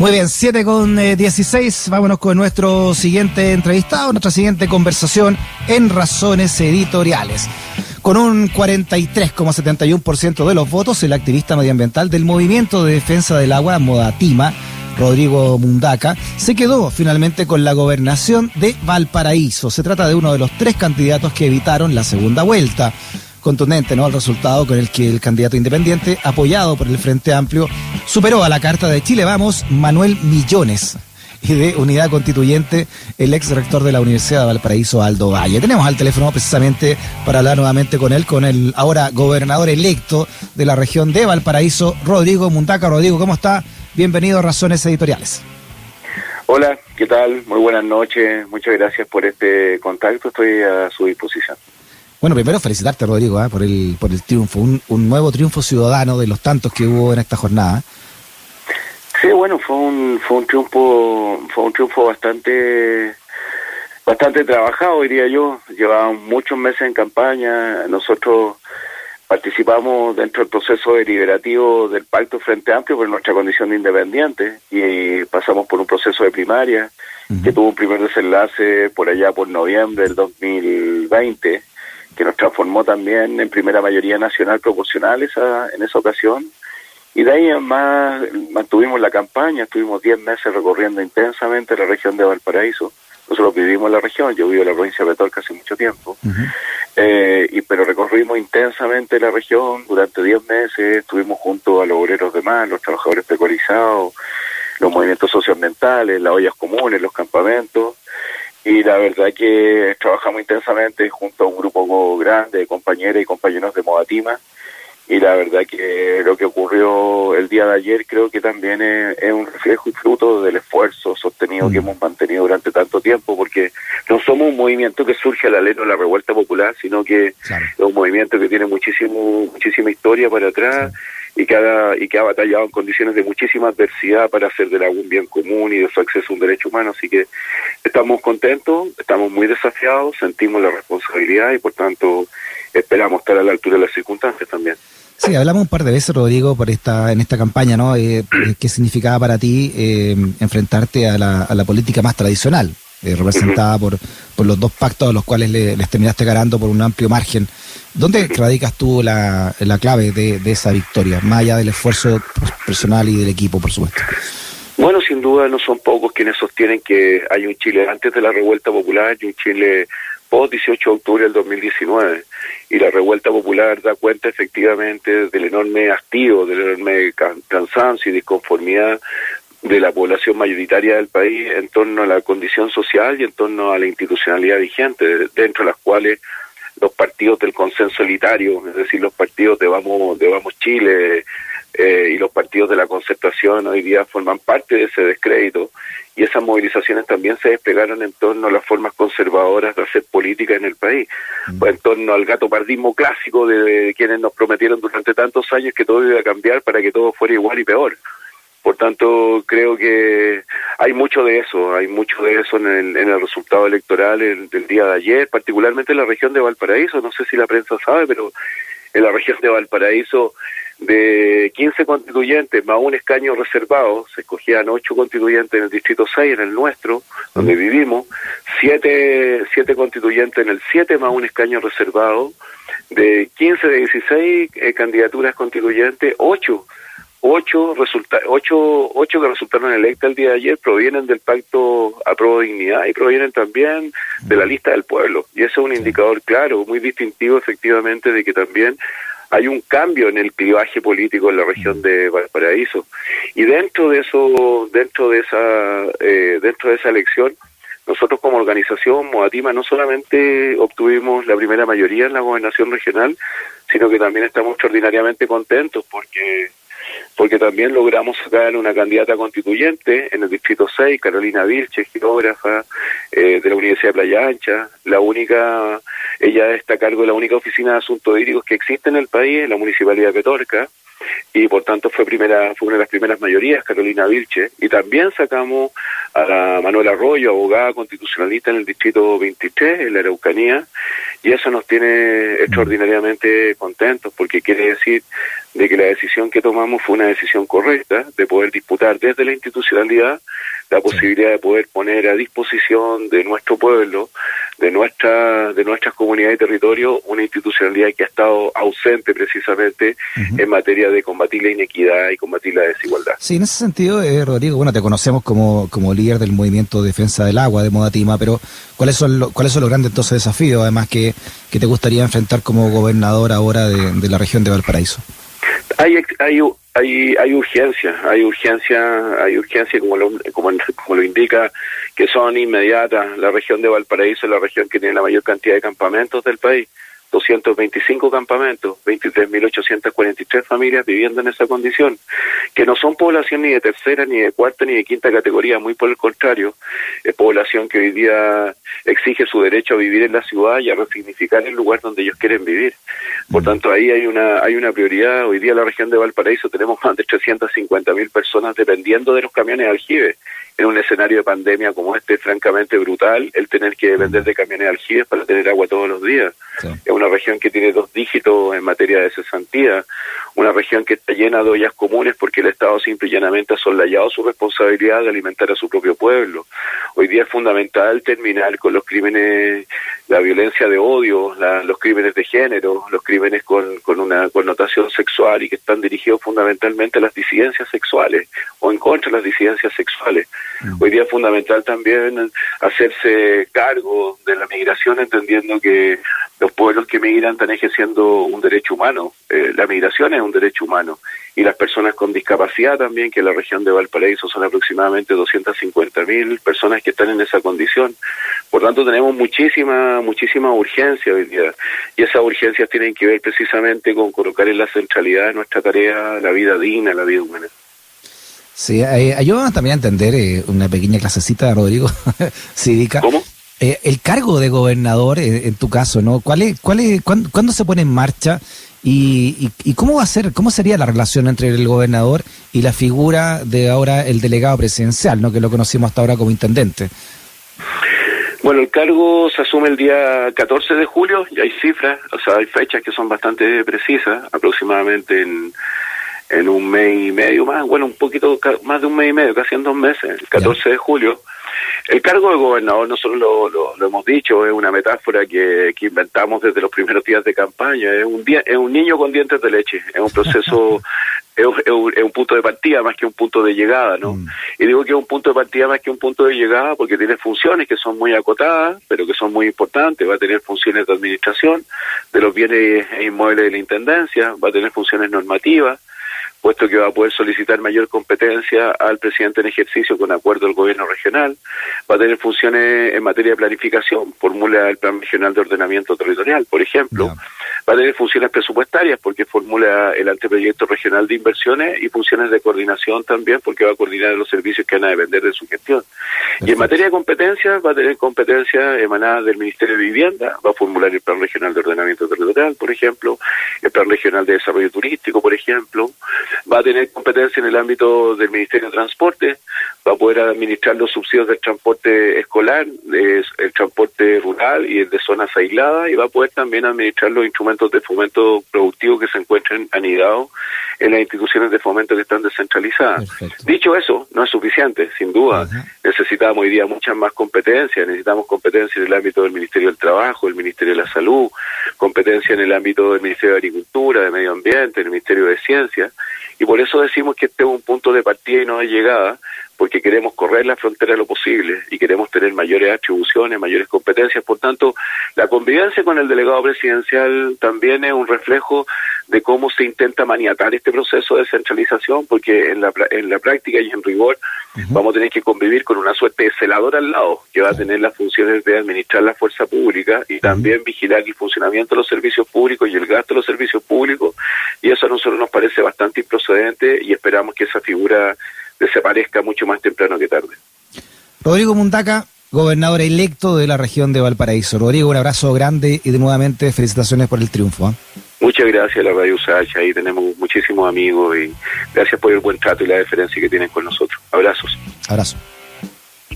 Muy bien, 7 con 16. Eh, Vámonos con nuestro siguiente entrevistado, nuestra siguiente conversación en Razones Editoriales. Con un 43,71% de los votos, el activista medioambiental del Movimiento de Defensa del Agua, Modatima, Rodrigo Mundaca, se quedó finalmente con la gobernación de Valparaíso. Se trata de uno de los tres candidatos que evitaron la segunda vuelta contundente ¿no? el resultado con el que el candidato independiente, apoyado por el Frente Amplio, superó a la Carta de Chile Vamos, Manuel Millones. Y de Unidad Constituyente, el ex rector de la Universidad de Valparaíso, Aldo Valle. Tenemos al teléfono precisamente para hablar nuevamente con él, con el ahora gobernador electo de la región de Valparaíso, Rodrigo Mundaca. Rodrigo, ¿cómo está? Bienvenido a Razones Editoriales. Hola, ¿qué tal? Muy buenas noches. Muchas gracias por este contacto. Estoy a su disposición. Bueno, primero felicitarte, Rodrigo, ¿ah? por, el, por el triunfo, un, un, nuevo triunfo ciudadano de los tantos que hubo en esta jornada. Sí, bueno, fue un, fue un triunfo, fue un triunfo bastante, bastante trabajado, diría yo. Llevábamos muchos meses en campaña. Nosotros participamos dentro del proceso deliberativo del Pacto Frente Amplio por nuestra condición de independiente y pasamos por un proceso de primaria que tuvo un primer desenlace por allá por noviembre del 2020 que nos transformó también en primera mayoría nacional proporcional esa, en esa ocasión. Y de ahí en más mantuvimos la campaña, estuvimos 10 meses recorriendo intensamente la región de Valparaíso. Nosotros vivimos en la región, yo vivo en la provincia de Petorca hace mucho tiempo, eh, y pero recorrimos intensamente la región durante 10 meses, estuvimos junto a los obreros de más, los trabajadores precarizados, los movimientos socioambientales, las ollas comunes, los campamentos, y la verdad que trabajamos intensamente junto a un grupo grande de compañeras y compañeros de Modatima. Y la verdad que lo que ocurrió el día de ayer creo que también es, un reflejo y fruto del esfuerzo sostenido que mm. hemos mantenido durante tanto tiempo porque no somos un movimiento que surge a la ley de la revuelta popular sino que es un movimiento que tiene muchísimo muchísima historia para atrás y que, ha, y que ha batallado en condiciones de muchísima adversidad para hacer del agua un bien común y de su acceso a un derecho humano. Así que estamos contentos, estamos muy desafiados, sentimos la responsabilidad y por tanto esperamos estar a la altura de las circunstancias también. Sí, hablamos un par de veces, Rodrigo, por esta, en esta campaña, ¿no? Eh, ¿Qué significaba para ti eh, enfrentarte a la, a la política más tradicional, eh, representada por, por los dos pactos a los cuales le, les terminaste ganando por un amplio margen? ¿Dónde radicas tú la, la clave de, de, esa victoria, más allá del esfuerzo personal y del equipo, por supuesto? Bueno, sin duda no son pocos quienes sostienen que hay un Chile antes de la revuelta popular y un Chile post 18 de octubre del 2019. Y la revuelta popular da cuenta efectivamente del enorme hastío, del enorme cansancio y disconformidad de la población mayoritaria del país en torno a la condición social y en torno a la institucionalidad vigente, dentro de las cuales los partidos del consenso elitario, es decir, los partidos de Vamos, de Vamos Chile eh, y los partidos de la concertación hoy día forman parte de ese descrédito y esas movilizaciones también se desplegaron en torno a las formas conservadoras de hacer política en el país, mm. en torno al gato pardismo clásico de, quienes nos prometieron durante tantos años que todo iba a cambiar para que todo fuera igual y peor. Por tanto, creo que hay mucho de eso, hay mucho de eso en el, en el resultado electoral del día de ayer, particularmente en la región de Valparaíso, no sé si la prensa sabe, pero en la región de Valparaíso de 15 constituyentes más un escaño reservado, se escogían 8 constituyentes en el distrito 6, en el nuestro, donde vivimos, 7, siete constituyentes en el 7 más un escaño reservado, de 15 de 16 eh, candidaturas constituyentes, 8 ocho, resulta ocho, ocho que resultaron electas el día de ayer provienen del pacto a pro dignidad y provienen también de la lista del pueblo. Y eso es un indicador claro, muy distintivo efectivamente de que también hay un cambio en el clivaje político en la región de Valparaíso. Y dentro de eso, dentro de esa, eh, dentro de esa elección, nosotros como organización Moatima no solamente obtuvimos la primera mayoría en la gobernación regional, sino que también estamos extraordinariamente contentos porque porque también logramos sacar una candidata constituyente en el Distrito 6, Carolina Vilche, geógrafa eh, de la Universidad de Playa Ancha, la única, ella está a cargo de la única oficina de asuntos hídricos que existe en el país, en la Municipalidad de Petorca, y por tanto fue primera fue una de las primeras mayorías, Carolina Vilche, y también sacamos a la Manuela Arroyo, abogada constitucionalista en el distrito 23, en la Araucanía, y eso nos tiene extraordinariamente contentos porque quiere decir de que la decisión que tomamos fue una decisión correcta de poder disputar desde la institucionalidad la posibilidad de poder poner a disposición de nuestro pueblo, de nuestra de nuestras comunidades y territorios, una institucionalidad que ha estado ausente precisamente en materia de combatir la inequidad y combatir la desigualdad. Sí, en ese sentido, eh, Rodrigo, bueno, te conocemos como, como líder del movimiento de defensa del agua de Modatima, pero ¿cuáles son, ¿cuáles son los grandes entonces desafíos, además, que, que te gustaría enfrentar como gobernador ahora de, de la región de Valparaíso? Hay, hay, hay, hay urgencia, hay urgencia, hay urgencia como lo, como, como lo indica que son inmediatas. La región de Valparaíso es la región que tiene la mayor cantidad de campamentos del país. 225 campamentos, 23.843 familias viviendo en esa condición, que no son población ni de tercera, ni de cuarta, ni de quinta categoría, muy por el contrario, es población que hoy día exige su derecho a vivir en la ciudad y a resignificar el lugar donde ellos quieren vivir. Por tanto, ahí hay una hay una prioridad. Hoy día en la región de Valparaíso tenemos más de 350.000 personas dependiendo de los camiones de aljibe en un escenario de pandemia como este, francamente brutal, el tener que depender de camiones de aljibes para tener agua todos los días. Es una región que tiene dos dígitos en materia de cesantía, una región que está llena de ollas comunes porque el Estado simple y llanamente ha solayado su responsabilidad de alimentar a su propio pueblo. Hoy día es fundamental terminar con los crímenes, la violencia de odio, los crímenes de género, los crímenes con, con una connotación sexual y que están dirigidos fundamentalmente a las disidencias sexuales o en contra de las disidencias sexuales. Mm. Hoy día es fundamental también hacerse cargo de la migración, entendiendo que los pueblos que migran están ejerciendo un derecho humano. Eh, la migración es un derecho humano. Y las personas con discapacidad también, que en la región de Valparaíso son aproximadamente 250 mil personas que están en esa condición. Por tanto, tenemos muchísima, muchísima urgencia hoy día. Y esas urgencias tienen que ver precisamente con colocar en la centralidad de nuestra tarea la vida digna, la vida humana. Sí, eh, ayúdanos también a entender eh, una pequeña clasecita, Rodrigo cívica. ¿Cómo? Eh, el cargo de gobernador, eh, en tu caso, ¿no? ¿Cuál es, cuál es, cuándo, se pone en marcha y, y, cómo va a ser, cómo sería la relación entre el gobernador y la figura de ahora el delegado presidencial, ¿no? Que lo conocimos hasta ahora como intendente. Bueno, el cargo se asume el día 14 de julio y hay cifras, o sea, hay fechas que son bastante precisas, aproximadamente en en un mes y medio más, bueno, un poquito más de un mes y medio, casi en dos meses, el 14 de julio. El cargo de gobernador, nosotros lo, lo, hemos dicho, es una metáfora que, que, inventamos desde los primeros días de campaña. Es un, día, es un niño con dientes de leche, es un proceso, es, un, es, un, punto de partida más que un punto de llegada, ¿no? Mm. Y digo que es un punto de partida más que un punto de llegada porque tiene funciones que son muy acotadas, pero que son muy importantes. Va a tener funciones de administración de los bienes e inmuebles de la Intendencia, va a tener funciones normativas, puesto que va a poder solicitar mayor competencia al presidente en ejercicio con acuerdo del gobierno regional, va a tener funciones en materia de planificación, formula el Plan Regional de Ordenamiento Territorial, por ejemplo, va a tener funciones presupuestarias porque formula el anteproyecto regional de inversiones y funciones de coordinación también porque va a coordinar los servicios que van a depender de su gestión. Y en materia de competencia va a tener competencia emanada del Ministerio de Vivienda, va a formular el Plan Regional de Ordenamiento Territorial, por ejemplo, el Plan Regional de Desarrollo Turístico, por ejemplo, va a tener competencia en el ámbito del Ministerio de Transporte, va a poder administrar los subsidios del transporte escolar, el transporte rural y el de zonas aisladas y va a poder también administrar los instrumentos de fomento productivo que se encuentren anidados en las instituciones de fomento que están descentralizadas. Dicho eso, no es suficiente, sin duda. Necesitamos hoy día muchas más competencias, necesitamos competencia en el ámbito del Ministerio del Trabajo, el Ministerio de la Salud, competencia en el ámbito del Ministerio de Agricultura, de Medio Ambiente, el Ministerio de Ciencia, y por eso decimos que este es un punto de partida y no de llegada, porque queremos correr la frontera lo posible y queremos tener mayores atribuciones, mayores competencias. Por tanto, la convivencia con el delegado presidencial también es un reflejo de cómo se intenta maniatar este proceso de centralización, porque en la, en la práctica y en rigor vamos a tener que convivir con una suerte de celador al lado, que va a tener las funciones de administrar la fuerza pública y también vigilar el funcionamiento de los servicios públicos y el gasto de los servicios públicos, y eso a nosotros nos parece bastante improcedente y esperamos que esa figura desaparezca mucho más temprano que tarde. Rodrigo Mundaca, gobernador electo de la región de Valparaíso. Rodrigo, un abrazo grande y de nuevamente felicitaciones por el triunfo. ¿eh? Muchas gracias a la Radio Sacha, ahí tenemos muchísimos amigos y gracias por el buen trato y la deferencia que tienen con nosotros. Abrazos. Abrazo.